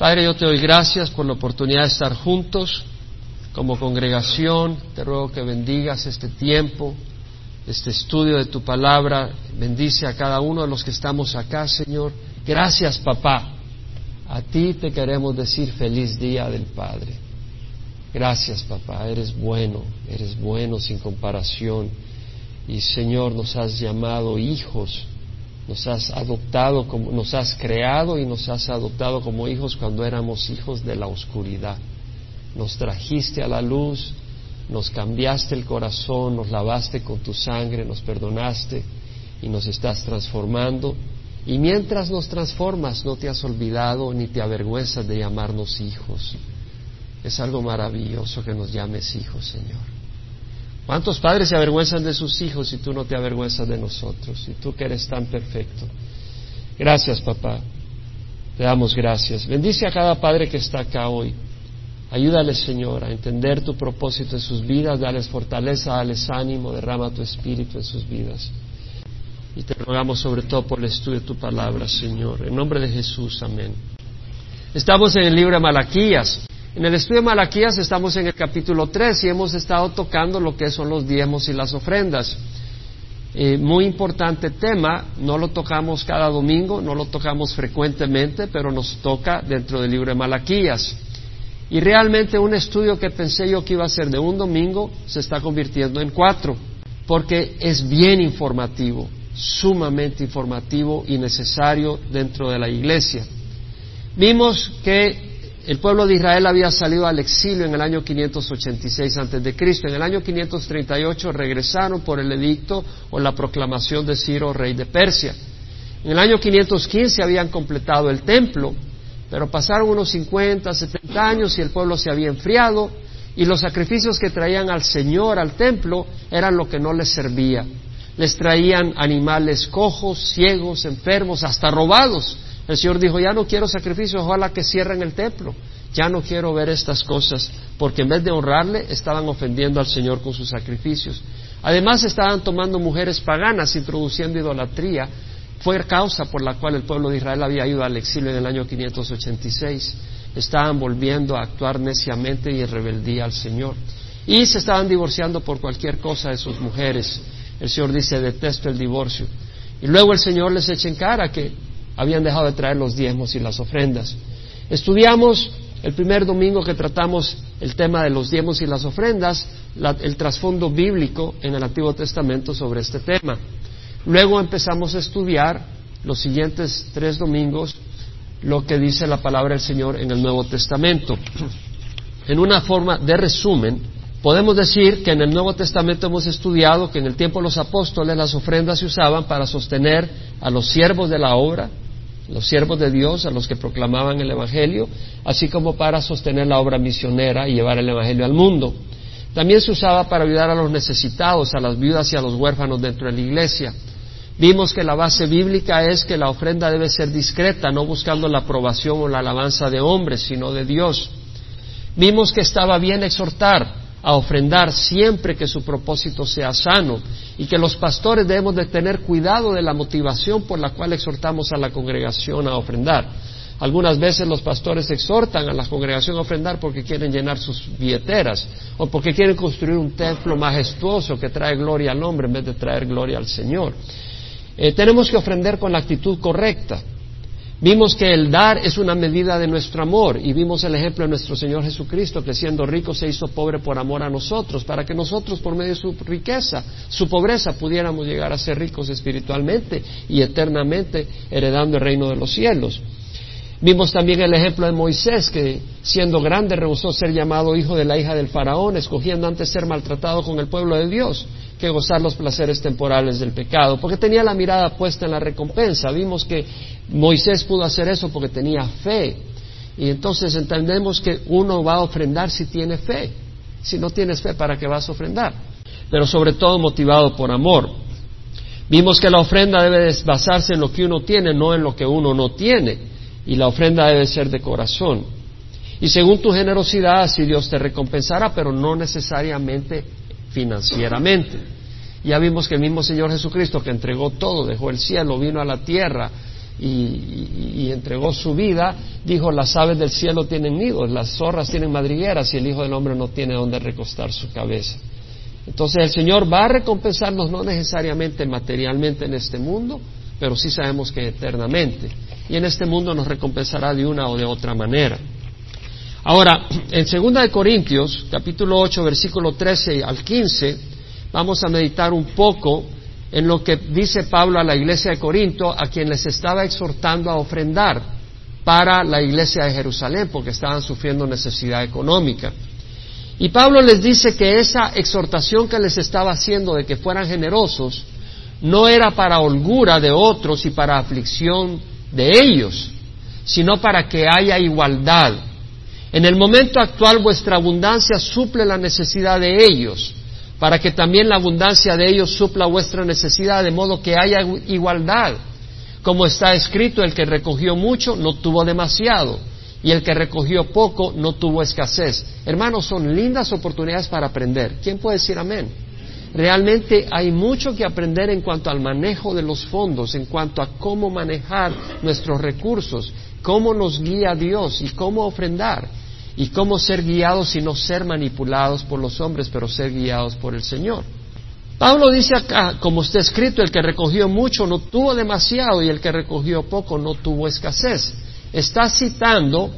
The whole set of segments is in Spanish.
Padre, yo te doy gracias por la oportunidad de estar juntos como congregación. Te ruego que bendigas este tiempo, este estudio de tu palabra. Bendice a cada uno de los que estamos acá, Señor. Gracias, papá. A ti te queremos decir feliz día del Padre. Gracias, papá. Eres bueno, eres bueno sin comparación. Y, Señor, nos has llamado hijos nos has adoptado, como, nos has creado y nos has adoptado como hijos cuando éramos hijos de la oscuridad. Nos trajiste a la luz, nos cambiaste el corazón, nos lavaste con tu sangre, nos perdonaste y nos estás transformando. Y mientras nos transformas, no te has olvidado ni te avergüenzas de llamarnos hijos. Es algo maravilloso que nos llames hijos, Señor. ¿Cuántos padres se avergüenzan de sus hijos y tú no te avergüenzas de nosotros? Y tú que eres tan perfecto. Gracias, papá. Te damos gracias. Bendice a cada padre que está acá hoy. Ayúdales, Señor, a entender tu propósito en sus vidas, dales fortaleza, dales ánimo, derrama tu espíritu en sus vidas. Y te rogamos sobre todo por el estudio de tu palabra, Señor. En nombre de Jesús, amén. Estamos en el libro de Malaquías. En el estudio de Malaquías estamos en el capítulo 3 y hemos estado tocando lo que son los diezmos y las ofrendas. Eh, muy importante tema, no lo tocamos cada domingo, no lo tocamos frecuentemente, pero nos toca dentro del libro de Malaquías. Y realmente un estudio que pensé yo que iba a ser de un domingo se está convirtiendo en cuatro, porque es bien informativo, sumamente informativo y necesario dentro de la iglesia. Vimos que el pueblo de Israel había salido al exilio en el año 586 antes de Cristo. En el año 538 regresaron por el edicto o la proclamación de Ciro, rey de Persia. En el año 515 habían completado el templo, pero pasaron unos 50, 70 años y el pueblo se había enfriado y los sacrificios que traían al Señor al templo eran lo que no les servía. Les traían animales cojos, ciegos, enfermos, hasta robados el Señor dijo, ya no quiero sacrificios, ojalá que cierren el templo. Ya no quiero ver estas cosas, porque en vez de honrarle, estaban ofendiendo al Señor con sus sacrificios. Además, estaban tomando mujeres paganas, introduciendo idolatría. Fue causa por la cual el pueblo de Israel había ido al exilio en el año 586. Estaban volviendo a actuar neciamente y en rebeldía al Señor. Y se estaban divorciando por cualquier cosa de sus mujeres. El Señor dice, detesto el divorcio. Y luego el Señor les echa en cara que habían dejado de traer los diezmos y las ofrendas. Estudiamos el primer domingo que tratamos el tema de los diezmos y las ofrendas, el trasfondo bíblico en el Antiguo Testamento sobre este tema. Luego empezamos a estudiar los siguientes tres domingos lo que dice la palabra del Señor en el Nuevo Testamento. En una forma de resumen, podemos decir que en el Nuevo Testamento hemos estudiado que en el tiempo de los apóstoles las ofrendas se usaban para sostener a los siervos de la obra, los siervos de Dios, a los que proclamaban el Evangelio, así como para sostener la obra misionera y llevar el Evangelio al mundo. También se usaba para ayudar a los necesitados, a las viudas y a los huérfanos dentro de la iglesia. Vimos que la base bíblica es que la ofrenda debe ser discreta, no buscando la aprobación o la alabanza de hombres, sino de Dios. Vimos que estaba bien exhortar, a ofrendar siempre que su propósito sea sano y que los pastores debemos de tener cuidado de la motivación por la cual exhortamos a la congregación a ofrendar. Algunas veces los pastores exhortan a la congregación a ofrendar porque quieren llenar sus billeteras o porque quieren construir un templo majestuoso que trae gloria al hombre en vez de traer gloria al Señor. Eh, tenemos que ofrendar con la actitud correcta. Vimos que el dar es una medida de nuestro amor y vimos el ejemplo de nuestro Señor Jesucristo que siendo rico se hizo pobre por amor a nosotros, para que nosotros por medio de su riqueza, su pobreza, pudiéramos llegar a ser ricos espiritualmente y eternamente heredando el reino de los cielos. Vimos también el ejemplo de Moisés, que siendo grande rehusó ser llamado hijo de la hija del faraón, escogiendo antes ser maltratado con el pueblo de Dios que gozar los placeres temporales del pecado, porque tenía la mirada puesta en la recompensa. Vimos que Moisés pudo hacer eso porque tenía fe. Y entonces entendemos que uno va a ofrendar si tiene fe. Si no tienes fe, ¿para qué vas a ofrendar? Pero sobre todo motivado por amor. Vimos que la ofrenda debe basarse en lo que uno tiene, no en lo que uno no tiene. Y la ofrenda debe ser de corazón. Y según tu generosidad, así Dios te recompensará, pero no necesariamente financieramente. Ya vimos que el mismo Señor Jesucristo que entregó todo, dejó el cielo, vino a la tierra y, entregó su vida, dijo, las aves del cielo tienen nidos, las zorras tienen madrigueras y el Hijo del Hombre no tiene donde recostar su cabeza. Entonces el Señor va a recompensarnos no necesariamente materialmente en este mundo, pero sí sabemos que eternamente. Y en este mundo nos recompensará de una o de otra manera. Ahora, en 2 de Corintios, capítulo 8, versículo 13 al 15, vamos a meditar un poco en lo que dice Pablo a la iglesia de Corinto, a quien les estaba exhortando a ofrendar para la iglesia de Jerusalén, porque estaban sufriendo necesidad económica. Y Pablo les dice que esa exhortación que les estaba haciendo de que fueran generosos no era para holgura de otros y para aflicción de ellos, sino para que haya igualdad. En el momento actual vuestra abundancia suple la necesidad de ellos para que también la abundancia de ellos supla vuestra necesidad, de modo que haya igualdad. Como está escrito, el que recogió mucho no tuvo demasiado, y el que recogió poco no tuvo escasez. Hermanos, son lindas oportunidades para aprender. ¿Quién puede decir amén? Realmente hay mucho que aprender en cuanto al manejo de los fondos, en cuanto a cómo manejar nuestros recursos, cómo nos guía Dios y cómo ofrendar y cómo ser guiados y no ser manipulados por los hombres, pero ser guiados por el Señor. Pablo dice acá, como está escrito, el que recogió mucho no tuvo demasiado y el que recogió poco no tuvo escasez. Está citando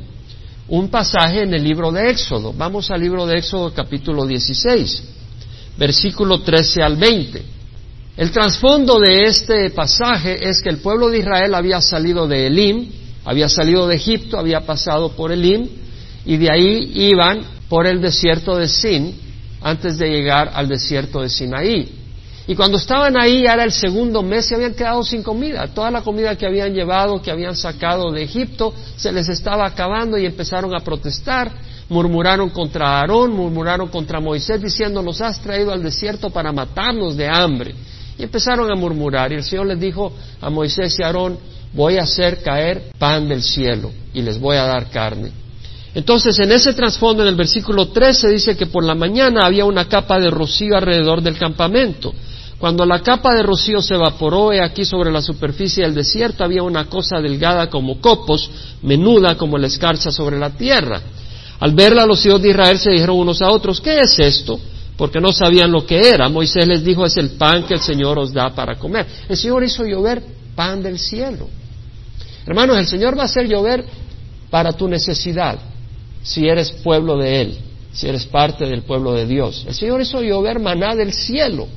un pasaje en el libro de Éxodo. Vamos al libro de Éxodo capítulo 16, versículo 13 al 20. El trasfondo de este pasaje es que el pueblo de Israel había salido de Elim, había salido de Egipto, había pasado por Elim, y de ahí iban por el desierto de Sin antes de llegar al desierto de Sinaí. Y cuando estaban ahí, era el segundo mes, se habían quedado sin comida. Toda la comida que habían llevado, que habían sacado de Egipto, se les estaba acabando y empezaron a protestar. Murmuraron contra Aarón, murmuraron contra Moisés, diciendo, nos has traído al desierto para matarnos de hambre. Y empezaron a murmurar. Y el Señor les dijo a Moisés y Aarón, voy a hacer caer pan del cielo y les voy a dar carne. Entonces, en ese trasfondo, en el versículo 13, dice que por la mañana había una capa de rocío alrededor del campamento. Cuando la capa de rocío se evaporó, he aquí sobre la superficie del desierto había una cosa delgada como copos, menuda como la escarcha sobre la tierra. Al verla, los hijos de Israel se dijeron unos a otros, ¿qué es esto? Porque no sabían lo que era. Moisés les dijo, es el pan que el Señor os da para comer. El Señor hizo llover pan del cielo. Hermanos, el Señor va a hacer llover para tu necesidad si eres pueblo de Él, si eres parte del pueblo de Dios. El Señor hizo llover maná del cielo.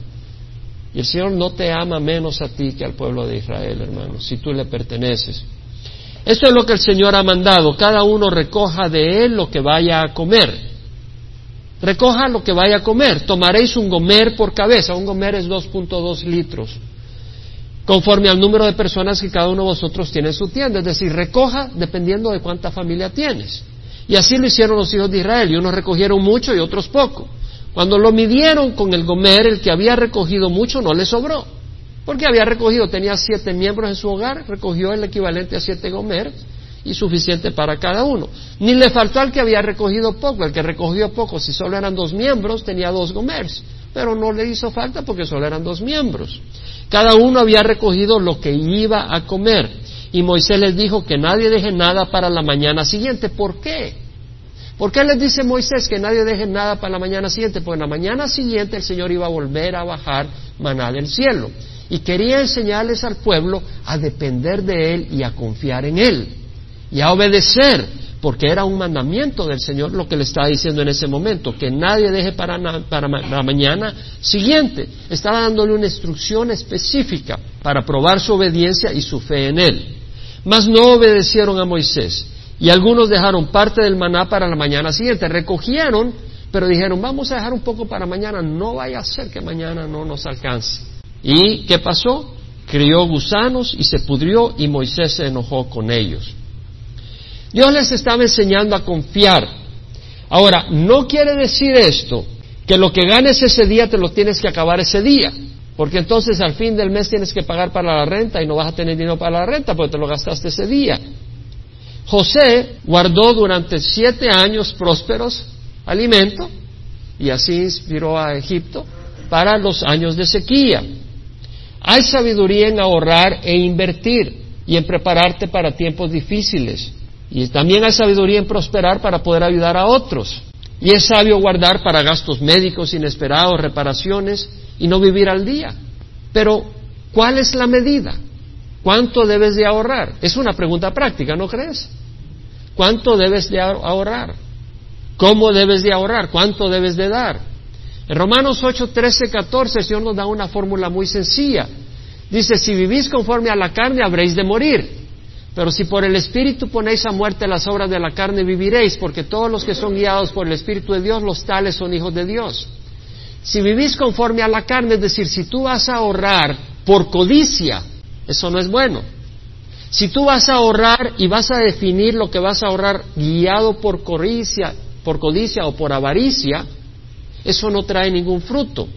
Y el Señor no te ama menos a ti que al pueblo de Israel, hermano, si tú le perteneces. Esto es lo que el Señor ha mandado. Cada uno recoja de Él lo que vaya a comer. Recoja lo que vaya a comer. Tomaréis un gomer por cabeza. Un gomer es 2.2 litros. Conforme al número de personas que cada uno de vosotros tiene en su tienda. Es decir, recoja dependiendo de cuánta familia tienes. Y así lo hicieron los hijos de Israel, y unos recogieron mucho y otros poco. Cuando lo midieron con el gomer, el que había recogido mucho no le sobró, porque había recogido, tenía siete miembros en su hogar, recogió el equivalente a siete gomer y suficiente para cada uno. Ni le faltó al que había recogido poco, el que recogió poco, si solo eran dos miembros, tenía dos gomers, pero no le hizo falta porque solo eran dos miembros. Cada uno había recogido lo que iba a comer. Y Moisés les dijo que nadie deje nada para la mañana siguiente. ¿Por qué? ¿Por qué les dice Moisés que nadie deje nada para la mañana siguiente? Pues en la mañana siguiente el Señor iba a volver a bajar maná del cielo. Y quería enseñarles al pueblo a depender de Él y a confiar en Él. Y a obedecer, porque era un mandamiento del Señor lo que le estaba diciendo en ese momento, que nadie deje para, la mañana siguiente. Estaba dándole una instrucción específica para probar su obediencia y su fe en Él. Mas no obedecieron a Moisés. Y algunos dejaron parte del maná para la mañana siguiente. Recogieron, pero dijeron, vamos a dejar un poco para mañana. No vaya a ser que mañana no nos alcance. ¿Y qué pasó? Crió gusanos y se pudrió y Moisés se enojó con ellos. Dios les estaba enseñando a confiar. Ahora, no quiere decir esto que lo que ganes ese día te lo tienes que acabar ese día. Porque entonces al fin del mes tienes que pagar para la renta y no vas a tener dinero para la renta porque te lo gastaste ese día. José guardó durante siete años prósperos alimento y así inspiró a Egipto para los años de sequía. Hay sabiduría en ahorrar e invertir. y en prepararte para tiempos difíciles. Y también hay sabiduría en prosperar para poder ayudar a otros. Y es sabio guardar para gastos médicos inesperados, reparaciones y no vivir al día. Pero, ¿cuál es la medida? ¿Cuánto debes de ahorrar? Es una pregunta práctica, ¿no crees? ¿Cuánto debes de ahorrar? ¿Cómo debes de ahorrar? ¿Cuánto debes de dar? En Romanos 8, 13, 14 el Señor nos da una fórmula muy sencilla. Dice, si vivís conforme a la carne habréis de morir. Pero si por el Espíritu ponéis a muerte las obras de la carne, viviréis, porque todos los que son guiados por el Espíritu de Dios, los tales son hijos de Dios. Si vivís conforme a la carne, es decir, si tú vas a ahorrar por codicia, eso no es bueno. Si tú vas a ahorrar y vas a definir lo que vas a ahorrar guiado por codicia, por codicia o por avaricia, eso no trae ningún fruto.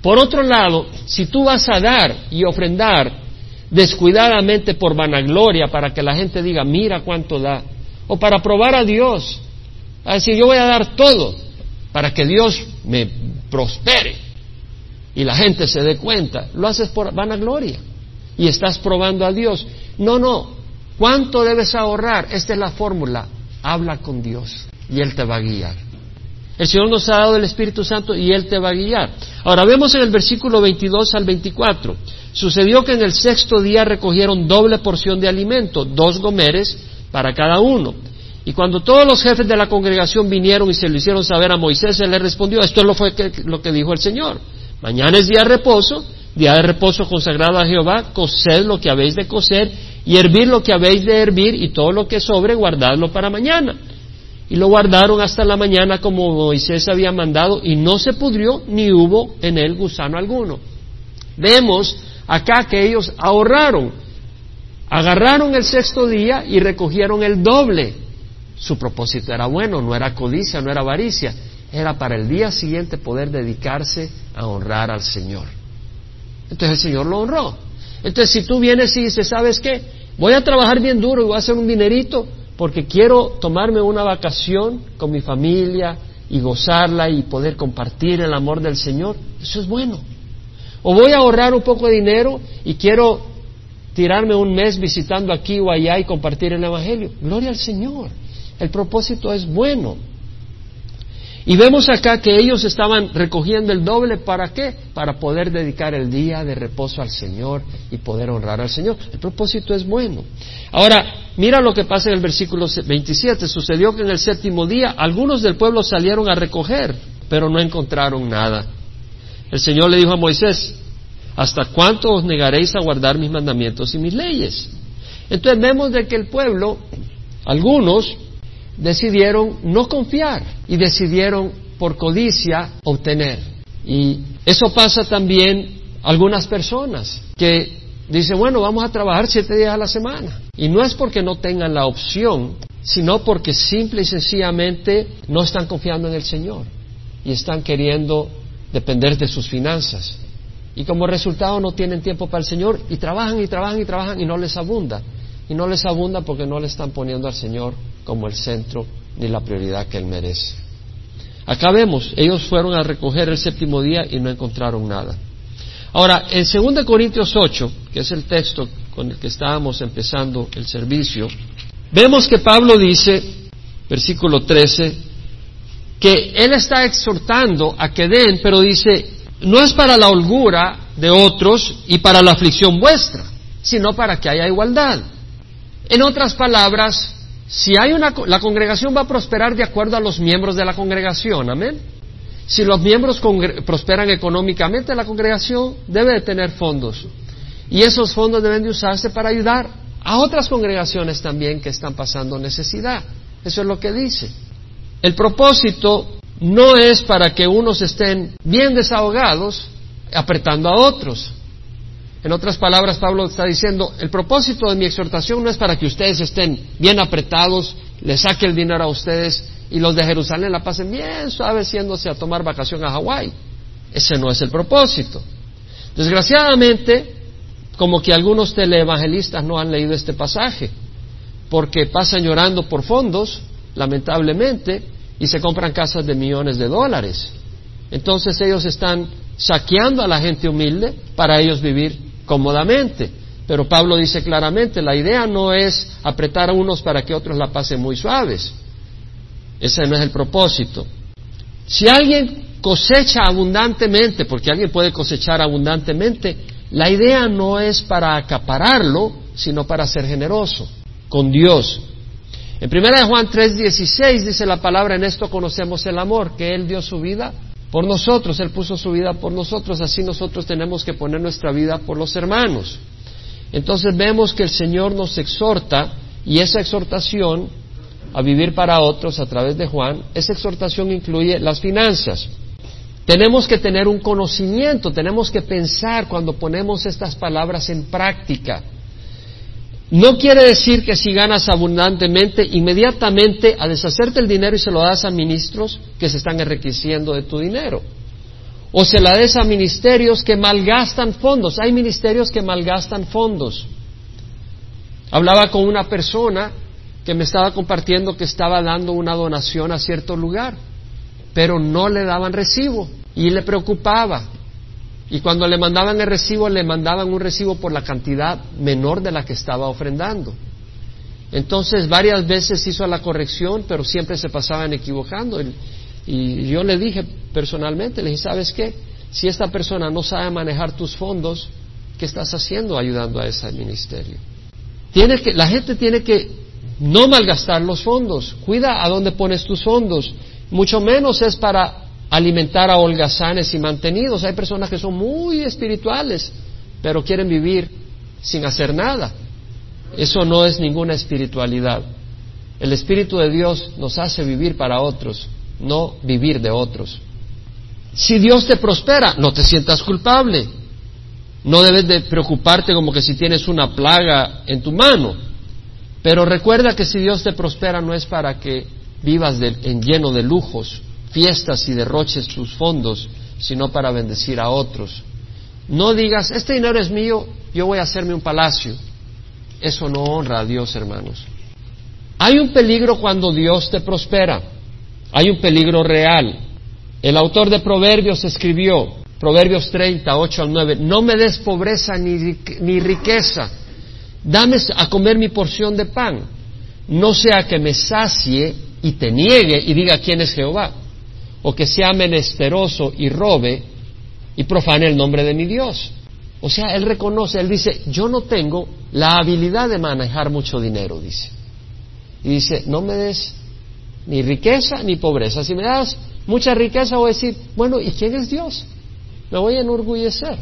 Por otro lado, si tú vas a dar y ofrendar descuidadamente por vanagloria para que la gente diga, mira cuánto da, o para probar a Dios, a decir, yo voy a dar todo para que Dios me prospere y la gente se dé cuenta, lo haces por vanagloria y estás probando a Dios. No, no, ¿cuánto debes ahorrar? Esta es la fórmula, habla con Dios y Él te va a guiar. El Señor nos ha dado el Espíritu Santo y Él te va a guiar. Ahora vemos en el versículo 22 al 24. Sucedió que en el sexto día recogieron doble porción de alimento, dos gomeres para cada uno. Y cuando todos los jefes de la congregación vinieron y se lo hicieron saber a Moisés, él le respondió, esto es lo, fue lo que dijo el Señor. Mañana es día de reposo, día de reposo consagrado a Jehová, cosed lo que habéis de coser y hervir lo que habéis de hervir y todo lo que sobre guardadlo para mañana y lo guardaron hasta la mañana como Moisés había mandado y no se pudrió ni hubo en él gusano alguno. Vemos acá que ellos ahorraron, agarraron el sexto día y recogieron el doble. Su propósito era bueno, no era codicia, no era avaricia, era para el día siguiente poder dedicarse a honrar al Señor. Entonces el Señor lo honró. Entonces si tú vienes y dices, ¿sabes qué? Voy a trabajar bien duro y voy a hacer un dinerito, porque quiero tomarme una vacación con mi familia y gozarla y poder compartir el amor del Señor, eso es bueno. O voy a ahorrar un poco de dinero y quiero tirarme un mes visitando aquí o allá y compartir el Evangelio. Gloria al Señor. El propósito es bueno. Y vemos acá que ellos estaban recogiendo el doble, ¿para qué? Para poder dedicar el día de reposo al Señor y poder honrar al Señor. El propósito es bueno. Ahora, mira lo que pasa en el versículo 27. Sucedió que en el séptimo día algunos del pueblo salieron a recoger, pero no encontraron nada. El Señor le dijo a Moisés, ¿hasta cuánto os negaréis a guardar mis mandamientos y mis leyes? Entonces vemos de que el pueblo, algunos, decidieron no confiar y decidieron por codicia obtener. Y eso pasa también a algunas personas que dicen, bueno, vamos a trabajar siete días a la semana. Y no es porque no tengan la opción, sino porque simple y sencillamente no están confiando en el Señor y están queriendo depender de sus finanzas. Y como resultado no tienen tiempo para el Señor y trabajan y trabajan y trabajan y no les abunda. Y no les abunda porque no le están poniendo al Señor como el centro ni la prioridad que Él merece. Acá vemos, ellos fueron a recoger el séptimo día y no encontraron nada. Ahora, en 2 Corintios 8, que es el texto con el que estábamos empezando el servicio, vemos que Pablo dice, versículo 13, que él está exhortando a que den, pero dice, no es para la holgura de otros y para la aflicción vuestra, sino para que haya igualdad. En otras palabras, si hay una, la congregación va a prosperar de acuerdo a los miembros de la congregación, amén. Si los miembros prosperan económicamente, la congregación debe de tener fondos. Y esos fondos deben de usarse para ayudar a otras congregaciones también que están pasando necesidad. Eso es lo que dice. El propósito no es para que unos estén bien desahogados apretando a otros. En otras palabras, Pablo está diciendo, el propósito de mi exhortación no es para que ustedes estén bien apretados, les saque el dinero a ustedes y los de Jerusalén la pasen bien suave siéndose a tomar vacación a Hawái. Ese no es el propósito. Desgraciadamente, como que algunos teleevangelistas no han leído este pasaje, porque pasan llorando por fondos, lamentablemente, y se compran casas de millones de dólares. Entonces ellos están saqueando a la gente humilde para ellos vivir cómodamente. Pero Pablo dice claramente, la idea no es apretar a unos para que otros la pasen muy suaves. Ese no es el propósito. Si alguien cosecha abundantemente, porque alguien puede cosechar abundantemente, la idea no es para acapararlo, sino para ser generoso con Dios. En 1 Juan 3:16 dice la palabra, en esto conocemos el amor, que Él dio su vida por nosotros, Él puso su vida por nosotros, así nosotros tenemos que poner nuestra vida por los hermanos. Entonces vemos que el Señor nos exhorta y esa exhortación a vivir para otros a través de Juan, esa exhortación incluye las finanzas. Tenemos que tener un conocimiento, tenemos que pensar cuando ponemos estas palabras en práctica. No quiere decir que si ganas abundantemente, inmediatamente a deshacerte el dinero y se lo das a ministros que se están enriqueciendo de tu dinero. O se la des a ministerios que malgastan fondos. Hay ministerios que malgastan fondos. Hablaba con una persona que me estaba compartiendo que estaba dando una donación a cierto lugar, pero no le daban recibo y le preocupaba. Y cuando le mandaban el recibo, le mandaban un recibo por la cantidad menor de la que estaba ofrendando. Entonces varias veces hizo la corrección, pero siempre se pasaban equivocando. Y, yo le dije personalmente, le dije, ¿sabes qué? Si esta persona no sabe manejar tus fondos, ¿qué estás haciendo ayudando a ese ministerio? Que, la gente tiene que no malgastar los fondos. Cuida a dónde pones tus fondos. Mucho menos es para alimentar a holgazanes y mantenidos. Hay personas que son muy espirituales, pero quieren vivir sin hacer nada. Eso no es ninguna espiritualidad. El Espíritu de Dios nos hace vivir para otros, no vivir de otros. Si Dios te prospera, no te sientas culpable. No debes de preocuparte como que si tienes una plaga en tu mano. Pero recuerda que si Dios te prospera no es para que vivas en lleno de lujos, fiestas y derroches tus fondos, sino para bendecir a otros. No digas, este dinero es mío, yo voy a hacerme un palacio. Eso no honra a Dios, hermanos. Hay un peligro cuando Dios te prospera. Hay un peligro real. El autor de Proverbios escribió, Proverbios 30, 8 al 9, no me des pobreza ni, ni riqueza, dame a comer mi porción de pan, no sea que me sacie y te niegue y diga quién es Jehová o que sea menesteroso y robe y profane el nombre de mi Dios. O sea, él reconoce, él dice, yo no tengo la habilidad de manejar mucho dinero, dice. Y dice, no me des ni riqueza ni pobreza. Si me das mucha riqueza voy a decir, bueno, ¿y quién es Dios? Me voy a enorgullecer.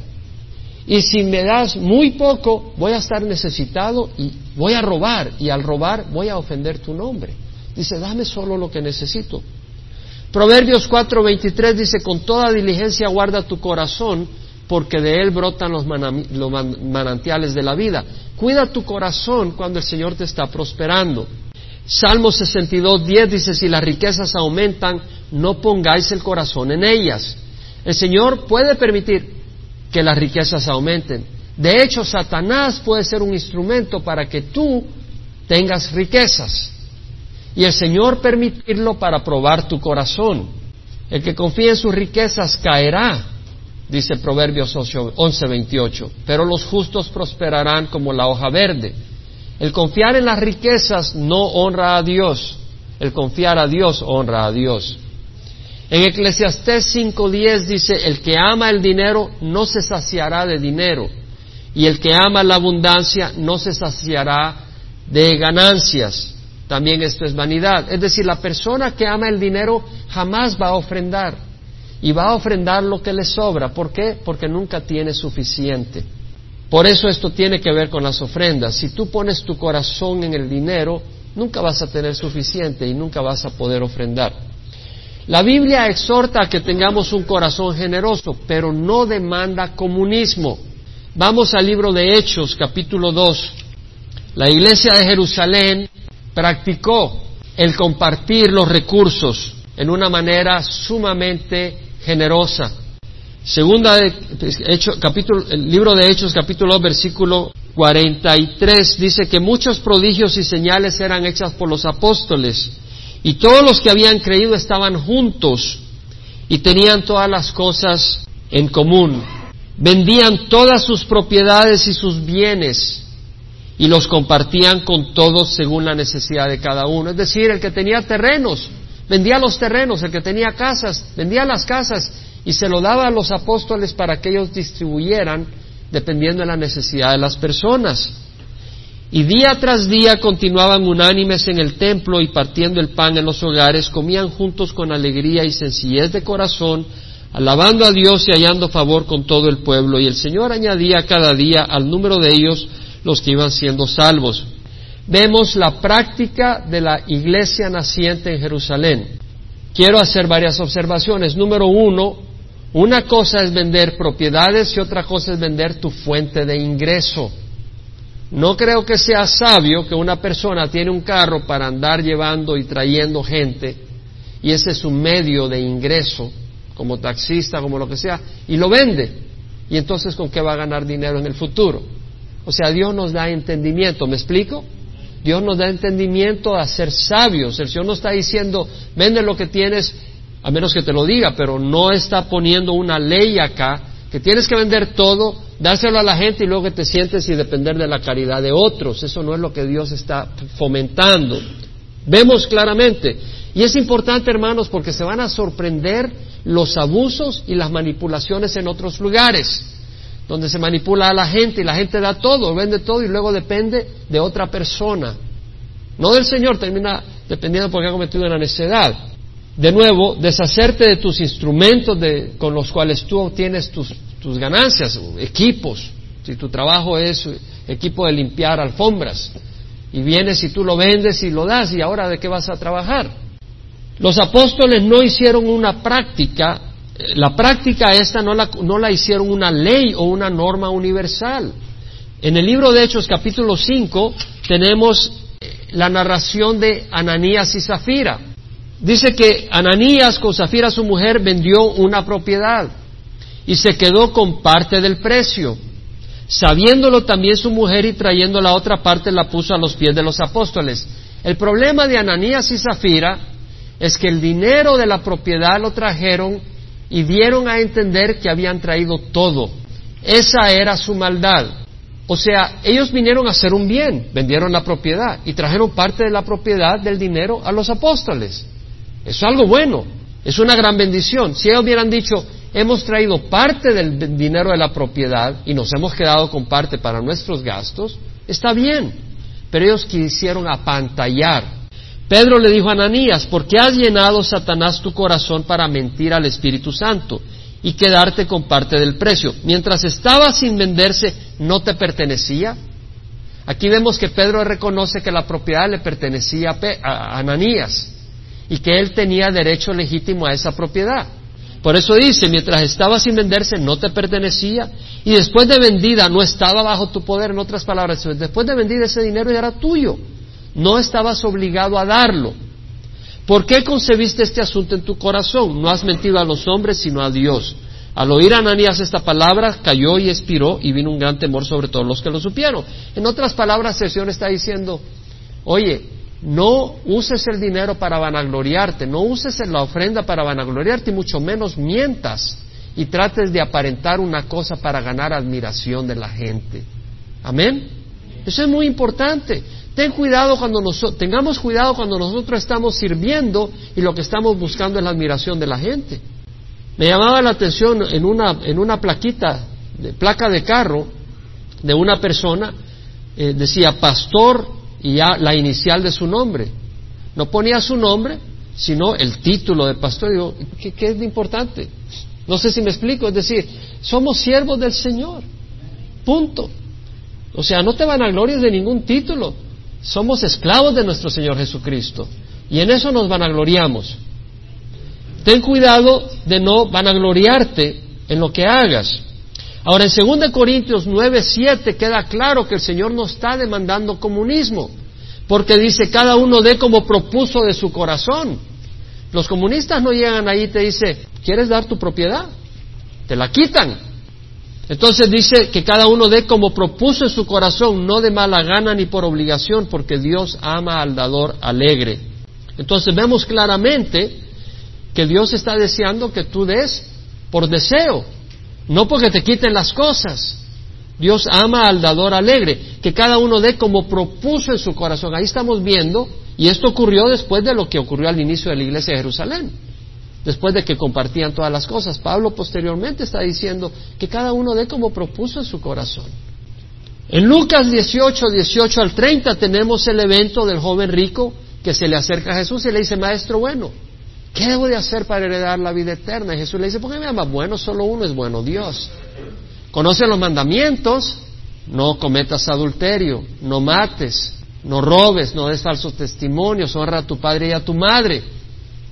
Y si me das muy poco, voy a estar necesitado y voy a robar. Y al robar voy a ofender tu nombre. Dice, dame solo lo que necesito. Proverbios 4:23 dice, con toda diligencia guarda tu corazón, porque de él brotan los, manantiales de la vida. Cuida tu corazón cuando el Señor te está prosperando. Salmo 62:10 dice, si las riquezas aumentan, no pongáis el corazón en ellas. El Señor puede permitir que las riquezas aumenten. De hecho, Satanás puede ser un instrumento para que tú tengas riquezas y el Señor permitirlo para probar tu corazón. El que confía en sus riquezas caerá, dice Proverbios 11:28, pero los justos prosperarán como la hoja verde. El confiar en las riquezas no honra a Dios, el confiar a Dios honra a Dios. En Eclesiastés 5:10 dice, el que ama el dinero no se saciará de dinero, y el que ama la abundancia no se saciará de ganancias también esto es vanidad. Es decir, la persona que ama el dinero jamás va a ofrendar y va a ofrendar lo que le sobra. ¿Por qué? Porque nunca tiene suficiente. Por eso esto tiene que ver con las ofrendas. Si tú pones tu corazón en el dinero, nunca vas a tener suficiente y nunca vas a poder ofrendar. La Biblia exhorta a que tengamos un corazón generoso, pero no demanda comunismo. Vamos al libro de Hechos, capítulo 2. La iglesia de Jerusalén practicó el compartir los recursos en una manera sumamente generosa. Segunda de, capítulo, el libro de Hechos, capítulo 2, versículo 43, dice que muchos prodigios y señales eran hechas por los apóstoles y todos los que habían creído estaban juntos y tenían todas las cosas en común. vendían todas sus propiedades y sus bienes y los compartían con todos según la necesidad de cada uno. Es decir, el que tenía terrenos, vendía los terrenos, el que tenía casas, vendía las casas y se lo daba a los apóstoles para que ellos distribuyeran dependiendo de la necesidad de las personas. Y día tras día continuaban unánimes en el templo y partiendo el pan en los hogares, comían juntos con alegría y sencillez de corazón, alabando a Dios y hallando favor con todo el pueblo. Y el Señor añadía cada día al número de ellos los que iban siendo salvos. Vemos la práctica de la iglesia naciente en Jerusalén. Quiero hacer varias observaciones. Número uno, una cosa es vender propiedades y otra cosa es vender tu fuente de ingreso. No creo que sea sabio que una persona tiene un carro para andar llevando y trayendo gente y ese es un medio de ingreso, como taxista, como lo que sea, y lo vende. Y entonces, ¿con qué va a ganar dinero en el futuro? O sea, Dios nos da entendimiento, ¿me explico? Dios nos da entendimiento a ser sabios. El Señor no está diciendo, vende lo que tienes, a menos que te lo diga, pero no está poniendo una ley acá que tienes que vender todo, dárselo a la gente y luego que te sientes y depender de la caridad de otros. Eso no es lo que Dios está fomentando. Vemos claramente. Y es importante, hermanos, porque se van a sorprender los abusos y las manipulaciones en otros lugares, donde se manipula a la gente y la gente da todo, vende todo y luego depende de otra persona. No del Señor, termina dependiendo porque ha cometido una necedad de nuevo, deshacerte de tus instrumentos con los cuales tú obtienes tus, tus ganancias, equipos. Si tu trabajo es equipo de limpiar alfombras, y vienes y tú lo vendes y lo das, y ahora de qué vas a trabajar. Los apóstoles no hicieron una práctica, la práctica esta no la, no la hicieron una ley o una norma universal. En el libro de Hechos capítulo 5 tenemos eh, la narración de Ananías y Zafira. Dice que Ananías con Zafira su mujer vendió una propiedad y se quedó con parte del precio. Sabiéndolo también su mujer y trayendo la otra parte la puso a los pies de los apóstoles. El problema de Ananías y Zafira es que el dinero de la propiedad lo trajeron y dieron a entender que habían traído todo. Esa era su maldad. O sea, ellos vinieron a hacer un bien, vendieron la propiedad y trajeron parte de la propiedad del dinero a los apóstoles. Es algo bueno, es una gran bendición. Si ellos hubieran dicho, hemos traído parte del dinero de la propiedad y nos hemos quedado con parte para nuestros gastos, está bien. Pero ellos quisieron apantallar. Pedro le dijo a Ananías, ¿por qué has llenado Satanás tu corazón para mentir al Espíritu Santo y quedarte con parte del precio? Mientras estaba sin venderse, ¿no te pertenecía? Aquí vemos que Pedro reconoce que la propiedad le pertenecía a Ananías y que él tenía derecho legítimo a esa propiedad. Por eso dice, mientras estaba sin venderse no te pertenecía y después de vendida no estaba bajo tu poder, en otras palabras, después de vendida ese dinero ya era tuyo, no estabas obligado a darlo. ¿Por qué concebiste este asunto en tu corazón? No has mentido a los hombres sino a Dios. Al oír a Ananías esta palabra, cayó y expiró y vino un gran temor sobre todos los que lo supieron. En otras palabras, el Señor está diciendo, oye, no uses el dinero para vanagloriarte, no uses la ofrenda para vanagloriarte y mucho menos mientas y trates de aparentar una cosa para ganar admiración de la gente. Amén. Eso es muy importante. Ten cuidado cuando nosotros, tengamos cuidado cuando nosotros estamos sirviendo y lo que estamos buscando es la admiración de la gente. Me llamaba la atención en una, en una plaquita, de, placa de carro de una persona, eh, decía pastor y ya la inicial de su nombre. No ponía su nombre, sino el título de pastor. Digo, ¿qué, ¿qué, es importante? No sé si me explico. Es decir, somos siervos del Señor. Punto. O sea, no te van a glorias de ningún título. Somos esclavos de nuestro Señor Jesucristo. Y en eso nos vanagloriamos. Ten cuidado de no vanagloriarte en lo que hagas. Ahora, en 2 Corintios 9, 7 queda claro que el Señor no está demandando comunismo, porque dice, cada uno dé como propuso de su corazón. Los comunistas no llegan ahí y te dicen, ¿quieres dar tu propiedad? Te la quitan. Entonces dice que cada uno dé como propuso en su corazón, no de mala gana ni por obligación, porque Dios ama al dador alegre. Entonces vemos claramente que Dios está deseando que tú des por deseo, No porque te quiten las cosas. Dios ama al dador alegre, que cada uno dé como propuso en su corazón. Ahí estamos viendo, y esto ocurrió después de lo que ocurrió al inicio de la iglesia de Jerusalén, después de que compartían todas las cosas. Pablo posteriormente está diciendo que cada uno dé como propuso en su corazón. En Lucas 18, 18 al 30 tenemos el evento del joven rico que se le acerca a Jesús y le dice, Maestro bueno, ¿qué debo de hacer para heredar la vida eterna? Y Jesús le dice, ¿por qué me llamas bueno? Solo uno es bueno, Dios. Conoce los mandamientos, no cometas adulterio, no mates, no robes, no des falsos testimonios, honra a tu padre y a tu madre.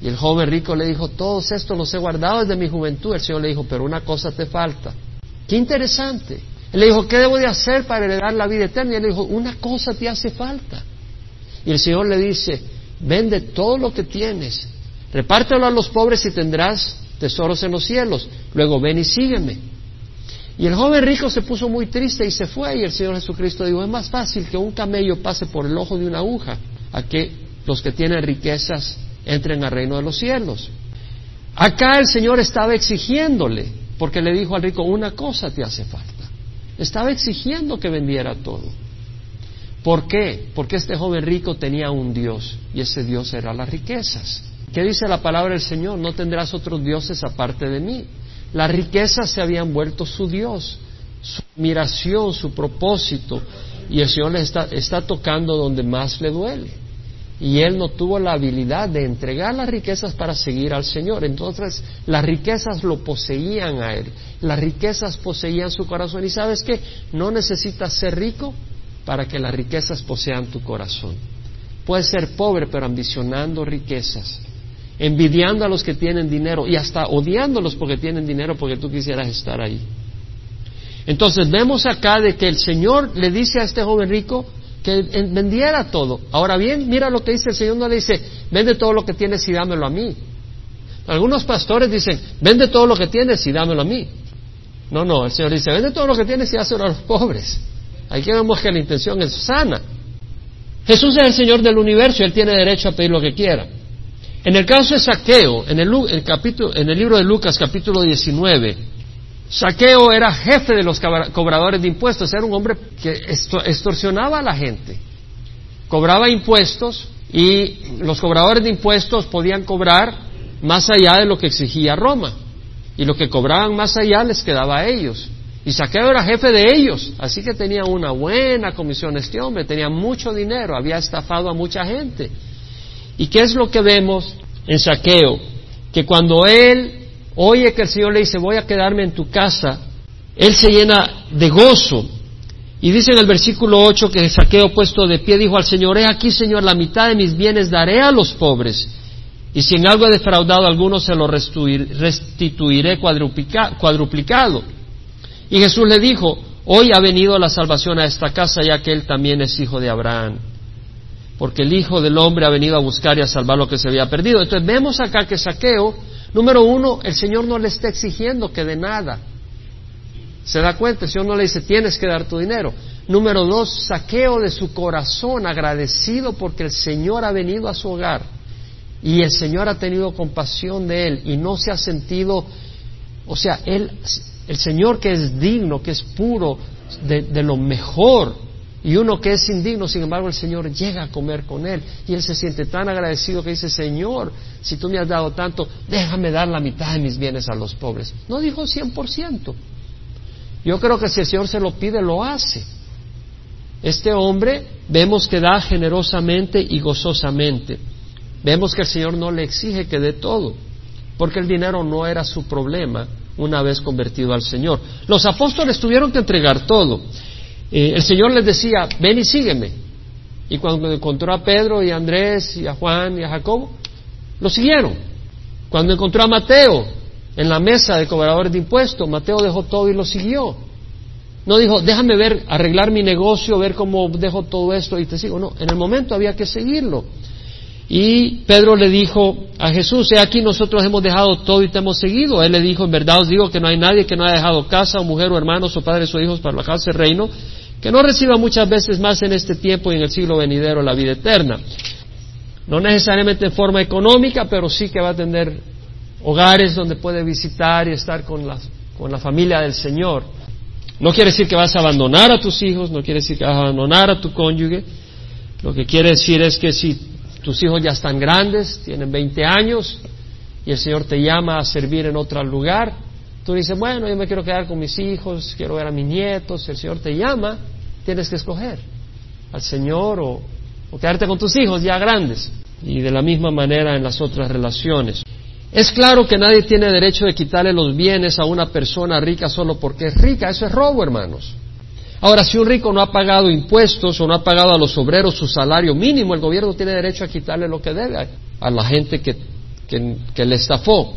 Y el joven rico le dijo, todos estos los he guardado desde mi juventud. El Señor le dijo, pero una cosa te falta. Qué interesante. Él le dijo, ¿qué debo de hacer para heredar la vida eterna? Y él le dijo, una cosa te hace falta. Y el Señor le dice, vende todo lo que tienes, repártelo a los pobres y tendrás tesoros en los cielos. Luego ven y sígueme. Y el joven rico se puso muy triste y se fue. Y el Señor Jesucristo dijo, es más fácil que un camello pase por el ojo de una aguja a que los que tienen riquezas entren al reino de los cielos. Acá el Señor estaba exigiéndole, porque le dijo al rico, una cosa te hace falta. Estaba exigiendo que vendiera todo. ¿Por qué? Porque este joven rico tenía un Dios y ese Dios era las riquezas. ¿Qué dice la palabra del Señor? No tendrás otros dioses aparte de mí. Las riquezas se habían vuelto su Dios, su admiración, su propósito, y el Señor le está tocando donde más le duele. Y él no tuvo la habilidad de entregar las riquezas para seguir al Señor. Entonces las riquezas lo poseían a él. Las riquezas poseían su corazón. Y sabes qué? No necesitas ser rico para que las riquezas posean tu corazón. Puedes ser pobre pero ambicionando riquezas, envidiando a los que tienen dinero y hasta odiándolos porque tienen dinero porque tú quisieras estar ahí. Entonces vemos acá de que el Señor le dice a este joven rico que vendiera todo. Ahora bien, mira lo que dice el Señor, no le dice, vende todo lo que tienes y dámelo a mí. Algunos pastores dicen, vende todo lo que tienes y dámelo a mí. No, no, el Señor dice, vende todo lo que tienes y dáselo a los pobres. Aquí vemos que la intención es sana. Jesús es el Señor del universo y Él tiene derecho a pedir lo que quiera. En el caso de Saqueo, en el, capítulo, en el libro de Lucas capítulo 19, Saqueo era jefe de los cobradores de impuestos, era un hombre que extorsionaba a la gente. Cobraba impuestos y los cobradores de impuestos podían cobrar más allá de lo que exigía Roma. Y lo que cobraban más allá les quedaba a ellos. Y Saqueo era jefe de ellos, así que tenía una buena comisión este hombre, tenía mucho dinero, había estafado a mucha gente. ¿Y qué es lo que vemos en Saqueo? Que cuando él oye que el Señor le dice, voy a quedarme en tu casa, él se llena de gozo. Y dice en el versículo 8 que Saqueo puesto de pie dijo al Señor, he aquí Señor, la mitad de mis bienes daré a los pobres. Y si en algo he defraudado a alguno, se lo restituiré cuadruplicado. Y Jesús le dijo, hoy ha venido la salvación a esta casa, ya que él también es hijo de Abraham. Porque el Hijo del Hombre ha venido a buscar y a salvar lo que se había perdido. Entonces vemos acá que Saqueo, número uno, el Señor no le está exigiendo que de nada. ¿Se da cuenta? El Señor no le dice, tienes que dar tu dinero. Número dos, saqueo de su corazón, agradecido porque el Señor ha venido a su hogar y el Señor ha tenido compasión de él y no se ha sentido, o sea, él el Señor que es digno, que es puro, de, lo mejor, y uno que es indigno, sin embargo el Señor llega a comer con él y él se siente tan agradecido que dice, Señor, si tú me has dado tanto, déjame dar la mitad de mis bienes a los pobres. No dijo 100%. Yo creo que si el Señor se lo pide, lo hace. Este hombre vemos que da generosamente y gozosamente. Vemos que el Señor no le exige que dé todo, porque el dinero no era su problema, una vez convertido al Señor. Los apóstoles tuvieron que entregar todo. Eh, el Señor les decía, ven y sígueme. Y cuando encontró a Pedro y a Andrés y a Juan y a Jacobo, lo siguieron. Cuando encontró a Mateo en la mesa de cobradores de impuestos, Mateo dejó todo y lo siguió. No dijo, déjame ver, arreglar mi negocio, ver cómo dejo todo esto y te sigo. No, en el momento había que seguirlo. Y Pedro le dijo a Jesús, he aquí nosotros hemos dejado todo y te hemos seguido. Él le dijo, en verdad os digo que no hay nadie que no haya dejado casa o mujer o hermanos o padres o hijos para la casa reino, que no reciba muchas veces más en este tiempo y en el siglo venidero la vida eterna. No necesariamente en forma económica, pero sí que va a tener hogares donde puede visitar y estar con, con la familia del Señor. No quiere decir que vas a abandonar a tus hijos, no quiere decir que vas a abandonar a tu cónyuge. Lo que quiere decir es que si tus hijos ya están grandes, tienen 20 años, y el Señor te llama a servir en otro lugar, tú dices, bueno, yo me quiero quedar con mis hijos, quiero ver a mis nietos, el Señor te llama, tienes que escoger al Señor o, o quedarte con tus hijos ya grandes. Y de la misma manera en las otras relaciones. Es claro que nadie tiene derecho de quitarle los bienes a una persona rica solo porque es rica. Eso es robo, hermanos. Ahora, si un rico no ha pagado impuestos o no ha pagado a los obreros su salario mínimo, el gobierno tiene derecho a quitarle lo que debe a la gente que, que, le estafó.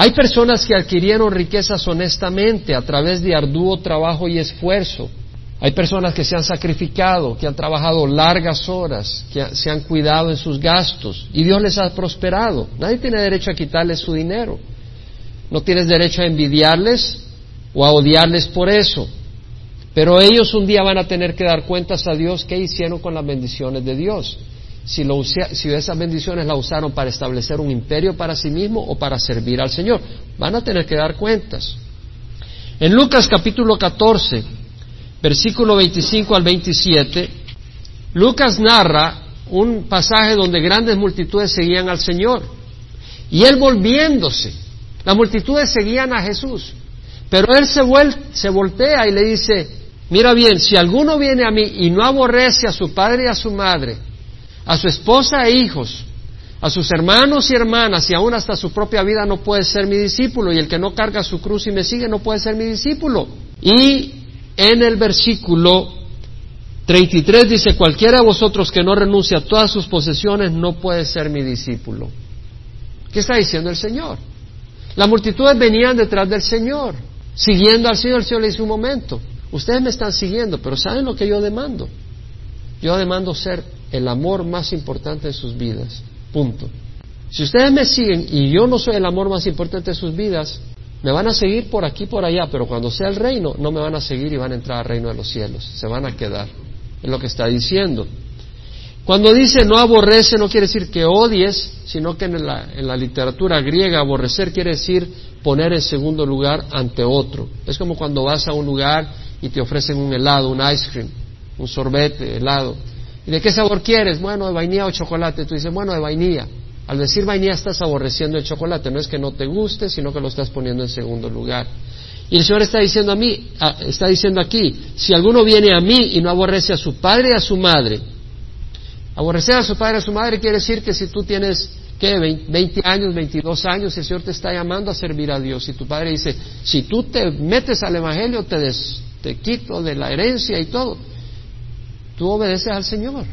Hay personas que adquirieron riquezas honestamente a través de arduo trabajo y esfuerzo. Hay personas que se han sacrificado, que han trabajado largas horas, que se han cuidado en sus gastos y Dios les ha prosperado. Nadie tiene derecho a quitarles su dinero. No tienes derecho a envidiarles o a odiarles por eso. Pero ellos un día van a tener que dar cuentas a Dios qué hicieron con las bendiciones de Dios. Si, esas bendiciones las usaron para establecer un imperio para sí mismo o para servir al Señor. Van a tener que dar cuentas. En Lucas capítulo 14, versículo 25 al 27, Lucas narra un pasaje donde grandes multitudes seguían al Señor. Y él volviéndose, las multitudes seguían a Jesús. Pero él se, se voltea y le dice, mira bien, si alguno viene a mí y no aborrece a su padre y a su madre, a su esposa e hijos, a sus hermanos y hermanas y aún hasta su propia vida no puede ser mi discípulo y el que no carga su cruz y me sigue no puede ser mi discípulo. Y en el versículo 33 dice, cualquiera de vosotros que no renuncie a todas sus posesiones no puede ser mi discípulo. ¿Qué está diciendo el Señor? Las multitudes venían detrás del Señor, siguiendo al Señor. El Señor le dice un momento, ustedes me están siguiendo, pero ¿saben lo que yo demando? Yo demando ser el amor más importante de sus vidas. Punto. Si ustedes me siguen y yo no soy el amor más importante de sus vidas, me van a seguir por aquí, por allá, pero cuando sea el reino, no me van a seguir y van a entrar al reino de los cielos. Se van a quedar. Es lo que está diciendo. Cuando dice no aborrece, no quiere decir que odies, sino que en la, en la literatura griega aborrecer quiere decir poner en segundo lugar ante otro. Es como cuando vas a un lugar y te ofrecen un helado, un ice cream, un sorbete, helado. ¿Y de qué sabor quieres? Bueno, de vainilla o chocolate. Tú dices, bueno, de vainilla. Al decir vainilla estás aborreciendo el chocolate, no es que no te guste, sino que lo estás poniendo en segundo lugar. Y el Señor está diciendo a mí, está diciendo aquí, si alguno viene a mí y no aborrece a su padre y a su madre, aborrecer a su padre y a su madre quiere decir que si tú tienes, ¿qué? 20 años, 22 años, el Señor te está llamando a servir a Dios. Y tu padre dice, si tú te metes al Evangelio, te, te quito de la herencia y todo. Tú obedeces al Señor.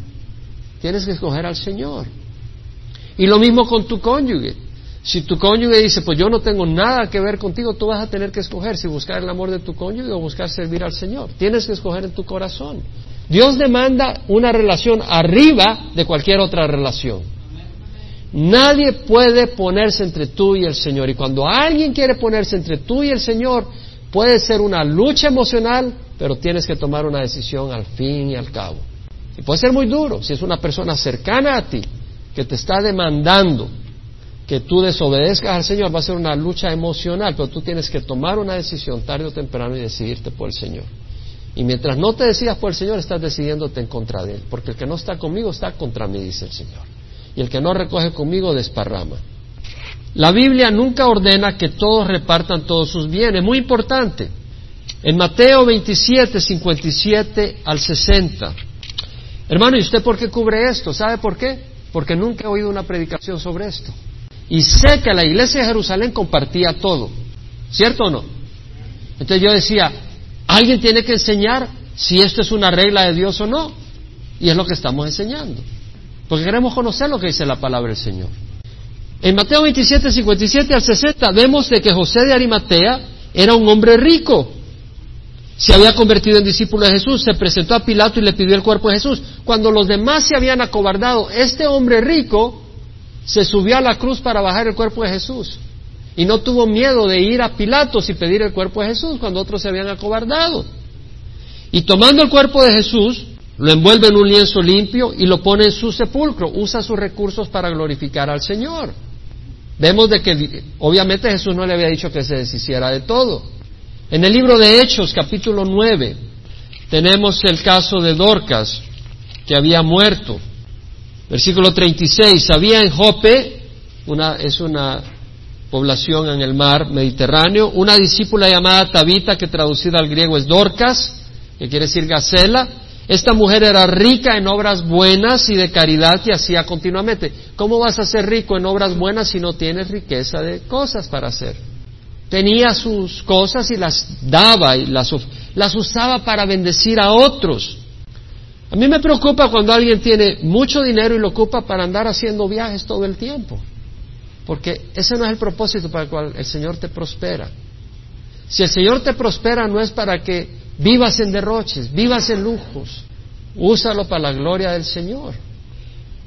Tienes que escoger al Señor. Y lo mismo con tu cónyuge. Si tu cónyuge dice, pues yo no tengo nada que ver contigo, tú vas a tener que escoger si buscar el amor de tu cónyuge o buscar servir al Señor. Tienes que escoger en tu corazón. Dios demanda una relación arriba de cualquier otra relación. Nadie puede ponerse entre tú y el Señor. Y cuando alguien quiere ponerse entre tú y el Señor, puede ser una lucha emocional, pero tienes que tomar una decisión al fin y al cabo. Y puede ser muy duro si es una persona cercana a ti, que te está demandando que tú desobedezcas al Señor, va a ser una lucha emocional, pero tú tienes que tomar una decisión tarde o temprano y decidirte por el Señor. Y mientras no te decidas por el Señor, estás decidiéndote en contra de Él, porque el que no está conmigo está contra mí, dice el Señor. Y el que no recoge conmigo desparrama. La Biblia nunca ordena que todos repartan todos sus bienes, muy importante. En Mateo 27, 57 al 60. Hermano, ¿y usted por qué cubre esto? ¿Sabe por qué? porque nunca he oído una predicación sobre esto. Y sé que la iglesia de Jerusalén compartía todo, ¿cierto o no? Entonces yo decía, alguien tiene que enseñar si esto es una regla de Dios o no. Y es lo que estamos enseñando. Porque queremos conocer lo que dice la palabra del Señor. En Mateo 27, 57 al 60 vemos de que José de Arimatea era un hombre rico se había convertido en discípulo de Jesús, se presentó a Pilato y le pidió el cuerpo de Jesús. Cuando los demás se habían acobardado, este hombre rico se subió a la cruz para bajar el cuerpo de Jesús. Y no tuvo miedo de ir a Pilatos y pedir el cuerpo de Jesús cuando otros se habían acobardado. Y tomando el cuerpo de Jesús, lo envuelve en un lienzo limpio y lo pone en su sepulcro. Usa sus recursos para glorificar al Señor. Vemos de que obviamente Jesús no le había dicho que se deshiciera de todo. En el libro de Hechos, capítulo 9, tenemos el caso de Dorcas, que había muerto. Versículo 36, había en Jope, una, es una población en el mar Mediterráneo, una discípula llamada Tabita, que traducida al griego es Dorcas, que quiere decir Gacela. Esta mujer era rica en obras buenas y de caridad que hacía continuamente. ¿Cómo vas a ser rico en obras buenas si no tienes riqueza de cosas para hacer? Tenía sus cosas y las daba y las, las usaba para bendecir a otros. A mí me preocupa cuando alguien tiene mucho dinero y lo ocupa para andar haciendo viajes todo el tiempo. Porque ese no es el propósito para el cual el Señor te prospera. Si el Señor te prospera no es para que vivas en derroches, vivas en lujos. Úsalo para la gloria del Señor.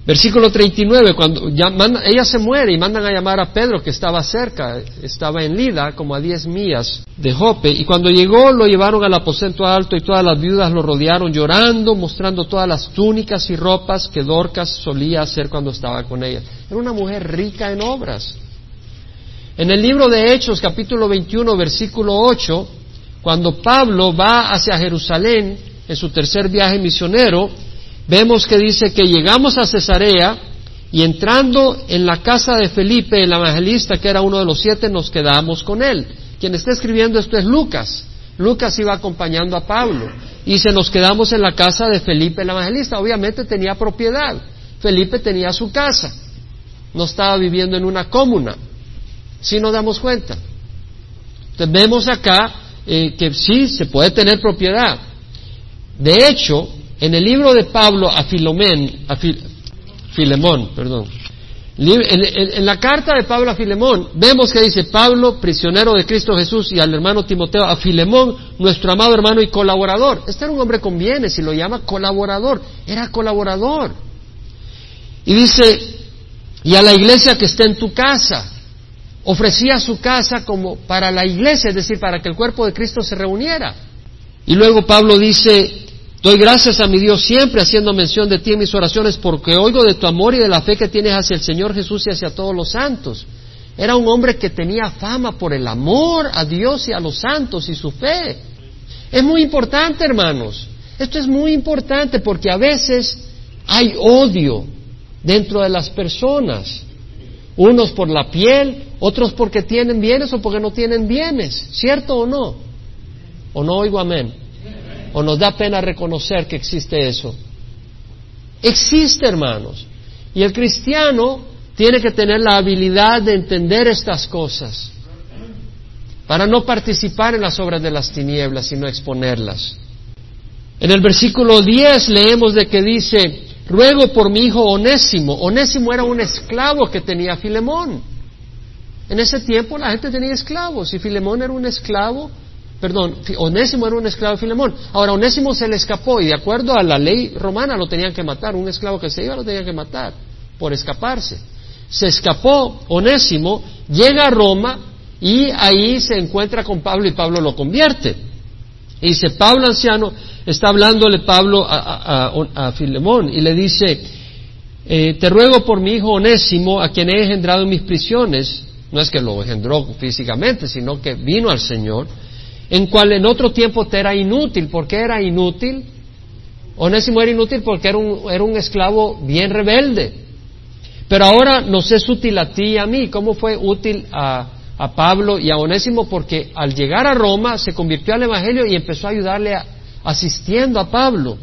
Versículo 39, cuando ya ella se muere y mandan a llamar a Pedro que estaba cerca, estaba en Lida, como a diez millas de Jope, y cuando llegó lo llevaron al aposento alto y todas las viudas lo rodearon llorando, mostrando todas las túnicas y ropas que Dorcas solía hacer cuando estaba con ellas. Era una mujer rica en obras. En el libro de Hechos, capítulo 21, versículo 8, cuando Pablo va hacia Jerusalén en su tercer viaje misionero, vemos que dice que llegamos a Cesarea y entrando en la casa de Felipe, el evangelista, que era uno de los siete, nos quedamos con él. Quien está escribiendo esto es Lucas. Lucas iba acompañando a Pablo y se nos quedamos en la casa de Felipe el evangelista. Obviamente tenía propiedad. Felipe tenía su casa. No estaba viviendo en una comuna. Si nos damos cuenta. Entonces vemos acá eh, que sí se puede tener propiedad. De hecho, en el libro de Pablo a Filomén, a Filemón, perdón, en, la carta de Pablo a Filemón, vemos que dice Pablo, prisionero de Cristo Jesús, y al hermano Timoteo, a Filemón, nuestro amado hermano y colaborador. Este era un hombre con bienes y lo llama colaborador. Era colaborador. Y dice, y a la iglesia que está en tu casa. Ofrecía su casa como para la iglesia, es decir, para que el cuerpo de Cristo se reuniera. Y luego Pablo dice, Doy gracias a mi Dios siempre haciendo mención de ti en mis oraciones porque oigo de tu amor y de la fe que tienes hacia el Señor Jesús y hacia todos los santos. Era un hombre que tenía fama por el amor a Dios y a los santos y su fe. Es muy importante, hermanos. Esto es muy importante porque a veces hay odio dentro de las personas. Unos por la piel, otros porque tienen bienes o porque no tienen bienes. ¿Cierto o no? ¿O no oigo amén? O nos da pena reconocer que existe eso. Existe, hermanos. Y el cristiano tiene que tener la habilidad de entender estas cosas para no participar en las obras de las tinieblas, sino exponerlas. En el versículo 10 leemos de que dice, ruego por mi hijo Onésimo. Onésimo era un esclavo que tenía Filemón. En ese tiempo la gente tenía esclavos y Filemón era un esclavo Perdón, Onésimo era un esclavo de Filemón. Ahora, Onésimo se le escapó y de acuerdo a la ley romana lo tenían que matar. Un esclavo que se iba lo tenían que matar por escaparse. Se escapó Onésimo, llega a Roma y ahí se encuentra con Pablo y Pablo lo convierte. Y dice, Pablo anciano, está hablándole Pablo a, Filemón y le dice, eh, te ruego por mi hijo Onésimo, a quien he engendrado en mis prisiones. No es que lo engendró físicamente, sino que vino al Señor en cual en otro tiempo te era inútil. ¿Por qué era inútil? Onésimo era inútil porque era un, era un esclavo bien rebelde. Pero ahora nos es útil a ti y a mí. ¿Cómo fue útil a, a Pablo y a Onésimo? Porque al llegar a Roma se convirtió al Evangelio y empezó a ayudarle asistiendo a Pablo.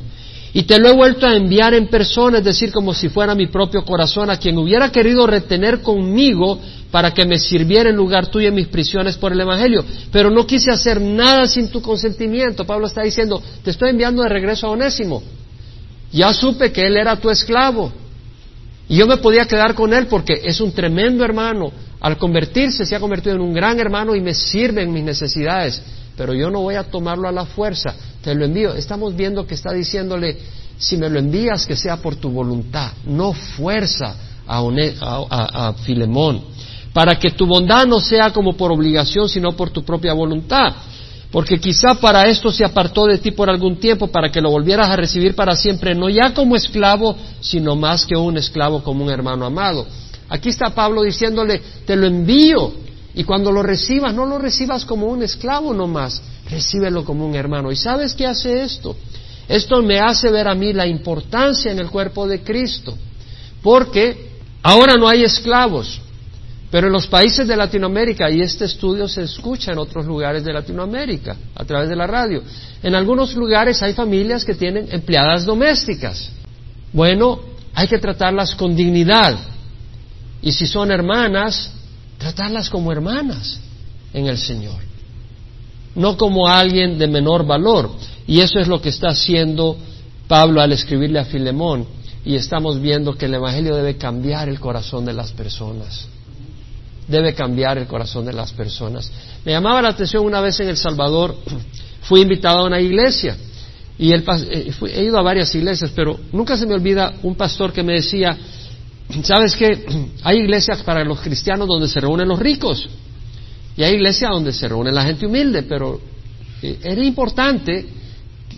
Y te lo he vuelto a enviar en persona, es decir, como si fuera mi propio corazón, a quien hubiera querido retener conmigo para que me sirviera en lugar tuyo en mis prisiones por el Evangelio. Pero no quise hacer nada sin tu consentimiento. Pablo está diciendo, te estoy enviando de regreso a Onésimo. Ya supe que él era tu esclavo. Y yo me podía quedar con él porque es un tremendo hermano. Al convertirse se ha convertido en un gran hermano y me sirve en mis necesidades. Pero yo no voy a tomarlo a la fuerza. Te lo envío. Estamos viendo que está diciéndole, si me lo envías, que sea por tu voluntad, no fuerza a, a Filemón para que tu bondad no sea como por obligación, sino por tu propia voluntad. Porque quizá para esto se apartó de ti por algún tiempo, para que lo volvieras a recibir para siempre, no ya como esclavo, sino más que un esclavo, como un hermano amado. Aquí está Pablo diciéndole, te lo envío. Y cuando lo recibas, no lo recibas como un esclavo nomás, recíbelo como un hermano. ¿Y sabes qué hace esto? Esto me hace ver a mí la importancia en el cuerpo de Cristo. Porque ahora no hay esclavos, pero en los países de Latinoamérica, y este estudio se escucha en otros lugares de Latinoamérica a través de la radio, en algunos lugares hay familias que tienen empleadas domésticas. Bueno, hay que tratarlas con dignidad. Y si son hermanas, tratarlas como hermanas en el Señor, no como alguien de menor valor. Y eso es lo que está haciendo Pablo al escribirle a Filemón. Y estamos viendo que el Evangelio debe cambiar el corazón de las personas. Debe cambiar el corazón de las personas. Me llamaba la atención una vez en El Salvador, fui invitado a una iglesia y el, eh, he ido a varias iglesias, pero nunca se me olvida un pastor que me decía, ¿sabes qué? Hay iglesias para los cristianos donde se reúnen los ricos y hay iglesias donde se reúne la gente humilde, pero eh, era importante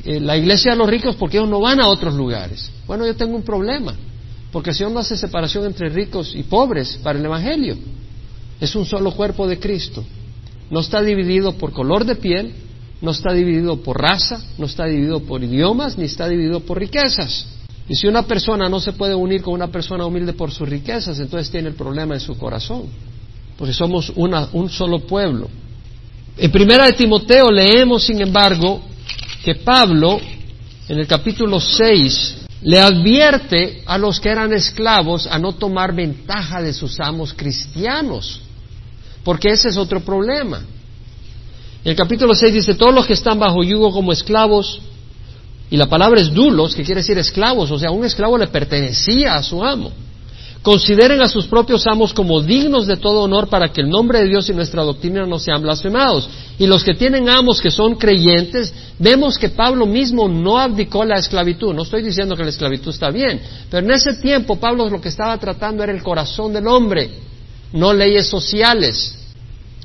eh, la iglesia de los ricos porque ellos no van a otros lugares. Bueno, yo tengo un problema, porque el Señor no hace separación entre ricos y pobres para el Evangelio. Es un solo cuerpo de Cristo. No está dividido por color de piel, no está dividido por raza, no está dividido por idiomas, ni está dividido por riquezas. Y si una persona no se puede unir con una persona humilde por sus riquezas, entonces tiene el problema en su corazón, porque somos un solo pueblo. En primera de Timoteo leemos, sin embargo, que Pablo, en el capítulo 6, le advierte a los que eran esclavos a no tomar ventaja de sus amos cristianos, porque ese es otro problema. En el capítulo 6 dice, todos los que están bajo yugo como esclavos, y la palabra es dulos, que quiere decir esclavos, o sea, un esclavo le pertenecía a su amo. Consideren a sus propios amos como dignos de todo honor para que el nombre de Dios y nuestra doctrina no sean blasfemados. Y los que tienen amos que son creyentes, vemos que Pablo mismo no abdicó la esclavitud. No estoy diciendo que la esclavitud está bien, pero en ese tiempo Pablo lo que estaba tratando era el corazón del hombre, no leyes sociales.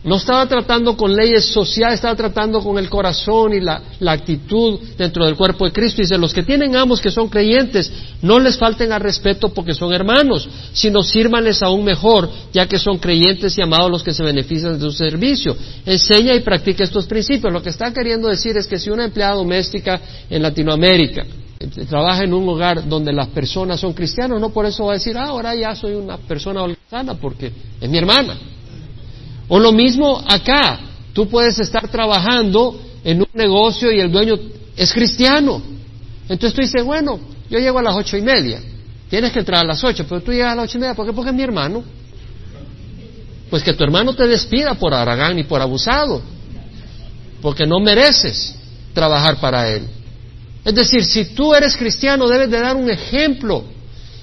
No estaba tratando con leyes sociales, estaba tratando con el corazón y la, actitud dentro del cuerpo de Cristo. Dice, los que tienen amos que son creyentes, no les falten al respeto porque son hermanos, sino sírvanles aún mejor, ya que son creyentes y amados los que se benefician de su servicio. Enseña y practica estos principios. Lo que está queriendo decir es que si una empleada doméstica en Latinoamérica eh, trabaja en un hogar donde las personas son cristianos, no por eso va a decir, ah, ahora ya soy una persona sana porque es mi hermana. O lo mismo acá, tú puedes estar trabajando en un negocio y el dueño es cristiano. Entonces tú dices, bueno, yo llego a las ocho y media, tienes que entrar a las ocho, pero tú llegas a las ocho y media, ¿por qué? Porque es mi hermano. Pues que tu hermano te despida por aragán y por abusado, porque no mereces trabajar para él. Es decir, si tú eres cristiano, debes de dar un ejemplo.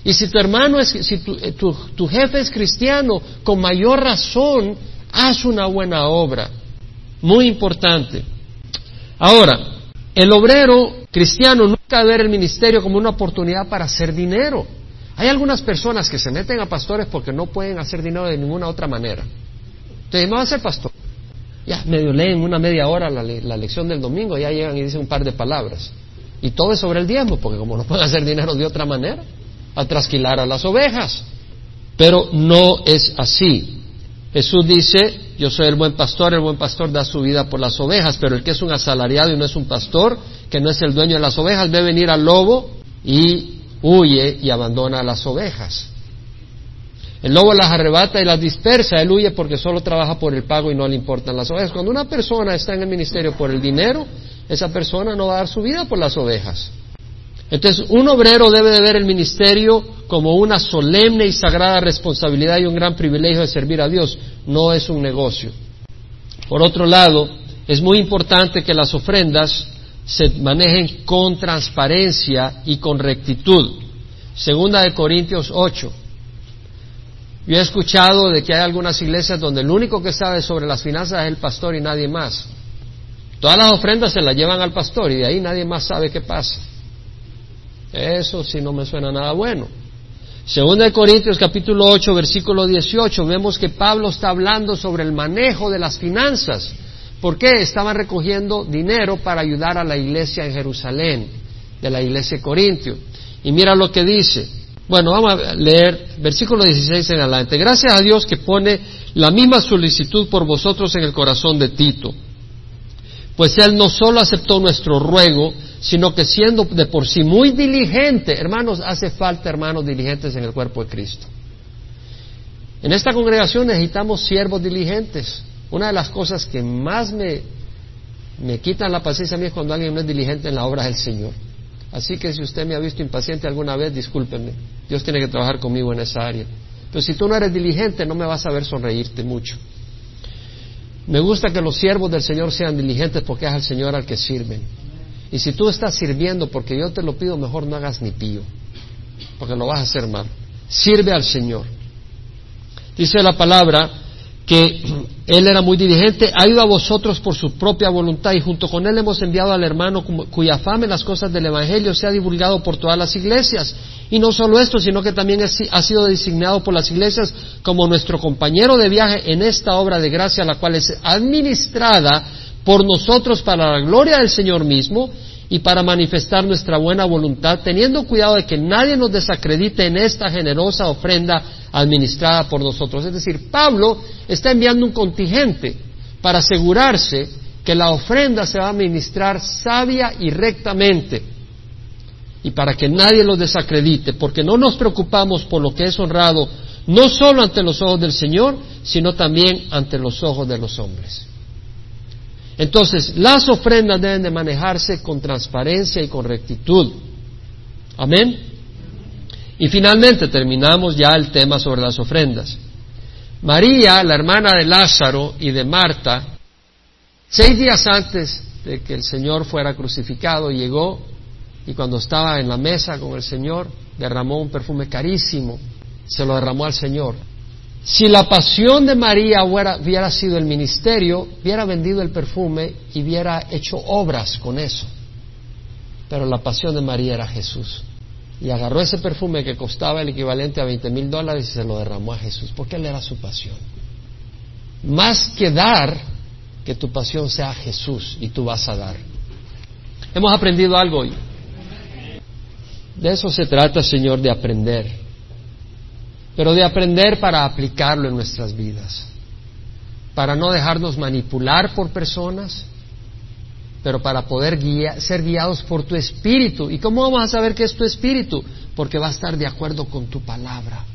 Y si tu hermano es, si tu, eh, tu jefe es cristiano, con mayor razón haz una buena obra. Muy importante. Ahora, el obrero cristiano nunca debe ver el ministerio como una oportunidad para hacer dinero. Hay algunas personas que se meten a pastores porque no pueden hacer dinero de ninguna otra manera. Entonces, no va a ser pastor. Ya, medio leen una media hora la, la, lección del domingo, ya llegan y dicen un par de palabras. Y todo es sobre el diezmo, porque como no pueden hacer dinero de otra manera, a trasquilar a las ovejas. Pero no es así. Jesús dice, yo soy el buen pastor, el buen pastor da su vida por las ovejas, pero el que es un asalariado y no es un pastor, que no es el dueño de las ovejas, ve venir al lobo y huye y abandona a las ovejas. El lobo las arrebata y las dispersa, él huye porque solo trabaja por el pago y no le importan las ovejas. Cuando una persona está en el ministerio por el dinero, esa persona no va a dar su vida por las ovejas. Entonces, un obrero debe de ver el ministerio como una solemne y sagrada responsabilidad y un gran privilegio de servir a Dios, no es un negocio. Por otro lado, es muy importante que las ofrendas se manejen con transparencia y con rectitud. Segunda de Corintios 8. Yo he escuchado de que hay algunas iglesias donde el único que sabe sobre las finanzas es el pastor y nadie más. Todas las ofrendas se las llevan al pastor y de ahí nadie más sabe qué pasa. Eso sí no me suena nada bueno. Segunda de Corintios capítulo 8 versículo 18 vemos que Pablo está hablando sobre el manejo de las finanzas. ¿Por qué? Estaban recogiendo dinero para ayudar a la iglesia en Jerusalén, de la iglesia de Corintio. Y mira lo que dice. Bueno, vamos a leer versículo 16 en adelante. Gracias a Dios que pone la misma solicitud por vosotros en el corazón de Tito. Pues Él no solo aceptó nuestro ruego, sino que siendo de por sí muy diligente, hermanos, hace falta hermanos diligentes en el cuerpo de Cristo. En esta congregación necesitamos siervos diligentes. Una de las cosas que más me, me quitan la paciencia a mí es cuando alguien no es diligente en la obra del Señor. Así que si usted me ha visto impaciente alguna vez, discúlpeme. Dios tiene que trabajar conmigo en esa área. Pero si tú no eres diligente, no me vas a ver sonreírte mucho. Me gusta que los siervos del Señor sean diligentes porque es al Señor al que sirven. Y si tú estás sirviendo porque yo te lo pido, mejor no hagas ni pío, porque lo vas a hacer mal. Sirve al Señor. Dice la palabra que él era muy diligente, ha ido a vosotros por su propia voluntad y junto con él hemos enviado al hermano cuya fama en las cosas del Evangelio se ha divulgado por todas las iglesias. Y no solo esto, sino que también ha sido designado por las iglesias como nuestro compañero de viaje en esta obra de gracia, la cual es administrada por nosotros para la gloria del Señor mismo y para manifestar nuestra buena voluntad, teniendo cuidado de que nadie nos desacredite en esta generosa ofrenda administrada por nosotros. Es decir, Pablo está enviando un contingente para asegurarse que la ofrenda se va a administrar sabia y rectamente y para que nadie lo desacredite, porque no nos preocupamos por lo que es honrado no solo ante los ojos del Señor, sino también ante los ojos de los hombres. Entonces, las ofrendas deben de manejarse con transparencia y con rectitud. Amén. Y finalmente terminamos ya el tema sobre las ofrendas. María, la hermana de Lázaro y de Marta, seis días antes de que el Señor fuera crucificado, llegó y cuando estaba en la mesa con el Señor, derramó un perfume carísimo, se lo derramó al Señor. Si la pasión de María hubiera, sido el ministerio, hubiera vendido el perfume y hubiera hecho obras con eso. Pero la pasión de María era Jesús. Y agarró ese perfume que costaba el equivalente a 20 mil dólares y se lo derramó a Jesús, porque él era su pasión. Más que dar, que tu pasión sea Jesús y tú vas a dar. Hemos aprendido algo hoy. De eso se trata, Señor, de aprender pero de aprender para aplicarlo en nuestras vidas, para no dejarnos manipular por personas, pero para poder ser guiados por tu espíritu. ¿Y cómo vamos a saber que es tu espíritu? Porque va a estar de acuerdo con tu palabra.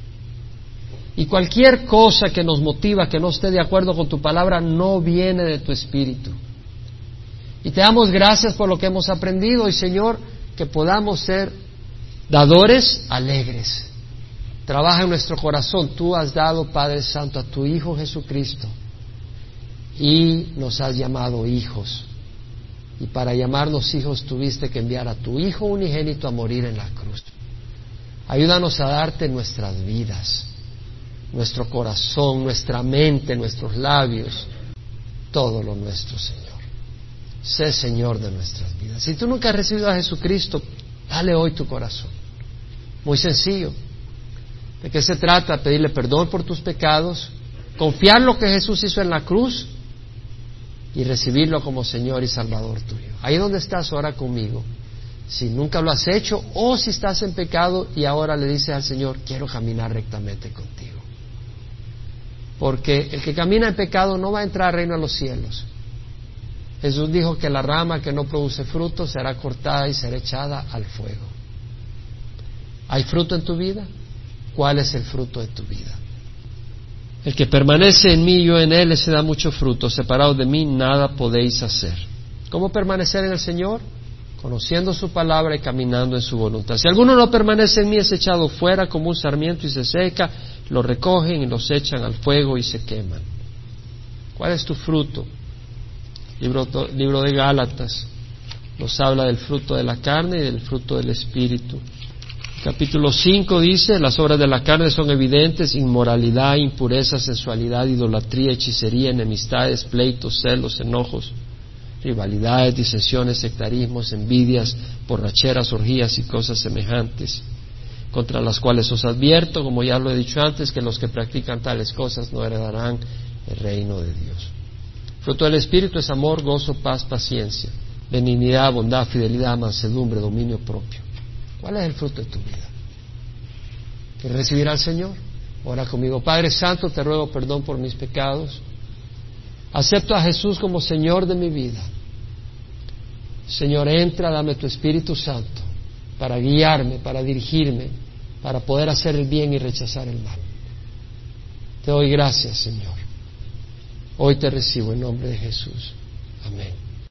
Y cualquier cosa que nos motiva que no esté de acuerdo con tu palabra no viene de tu espíritu. Y te damos gracias por lo que hemos aprendido y Señor, que podamos ser dadores alegres Trabaja en nuestro corazón. Tú has dado, Padre Santo, a tu Hijo Jesucristo y nos has llamado hijos. Y para llamarnos hijos tuviste que enviar a tu Hijo unigénito a morir en la cruz. Ayúdanos a darte nuestras vidas, nuestro corazón, nuestra mente, nuestros labios, todo lo nuestro, Señor. Sé Señor de nuestras vidas. Si tú nunca has recibido a Jesucristo, dale hoy tu corazón. Muy sencillo. ¿De qué se trata? Pedirle perdón por tus pecados, confiar lo que Jesús hizo en la cruz y recibirlo como Señor y Salvador tuyo. Ahí donde estás, ora conmigo. Si nunca lo has hecho o si estás en pecado y ahora le dices al Señor, quiero caminar rectamente contigo. Porque el que camina en pecado no va a entrar al reino de los cielos. Jesús dijo que la rama que no produce fruto será cortada y será echada al fuego. ¿Hay fruto en tu vida? Cuál es el fruto de tu vida. El que permanece en mí y yo en él, ese da mucho fruto. Separado de mí, nada podéis hacer. ¿Cómo permanecer en el Señor? Conociendo su palabra y caminando en su voluntad. Si alguno no permanece en mí, es echado fuera como un sarmiento y se seca, lo recogen y los echan al fuego y se queman. ¿Cuál es tu fruto? Libro, libro de Gálatas nos habla del fruto de la carne y del fruto del Espíritu. Capítulo 5 dice, las obras de la carne son evidentes, inmoralidad, impureza, sensualidad, idolatría, hechicería, enemistades, pleitos, celos, enojos, rivalidades, disensiones, sectarismos, envidias, borracheras, orgías y cosas semejantes, contra las cuales os advierto, como ya lo he dicho antes, que los que practican tales cosas no heredarán el reino de Dios. Fruto del Espíritu es amor, gozo, paz, paciencia, benignidad, bondad, fidelidad, mansedumbre, dominio propio. ¿Cuál es el fruto de tu vida? ¿Quieres recibir al Señor? Ora conmigo. Padre Santo, te ruego perdón por mis pecados. Acepto a Jesús como Señor de mi vida. Señor, entra, dame tu Espíritu Santo para guiarme, para dirigirme, para poder hacer el bien y rechazar el mal. Te doy gracias, Señor. Hoy te recibo en nombre de Jesús. Amén.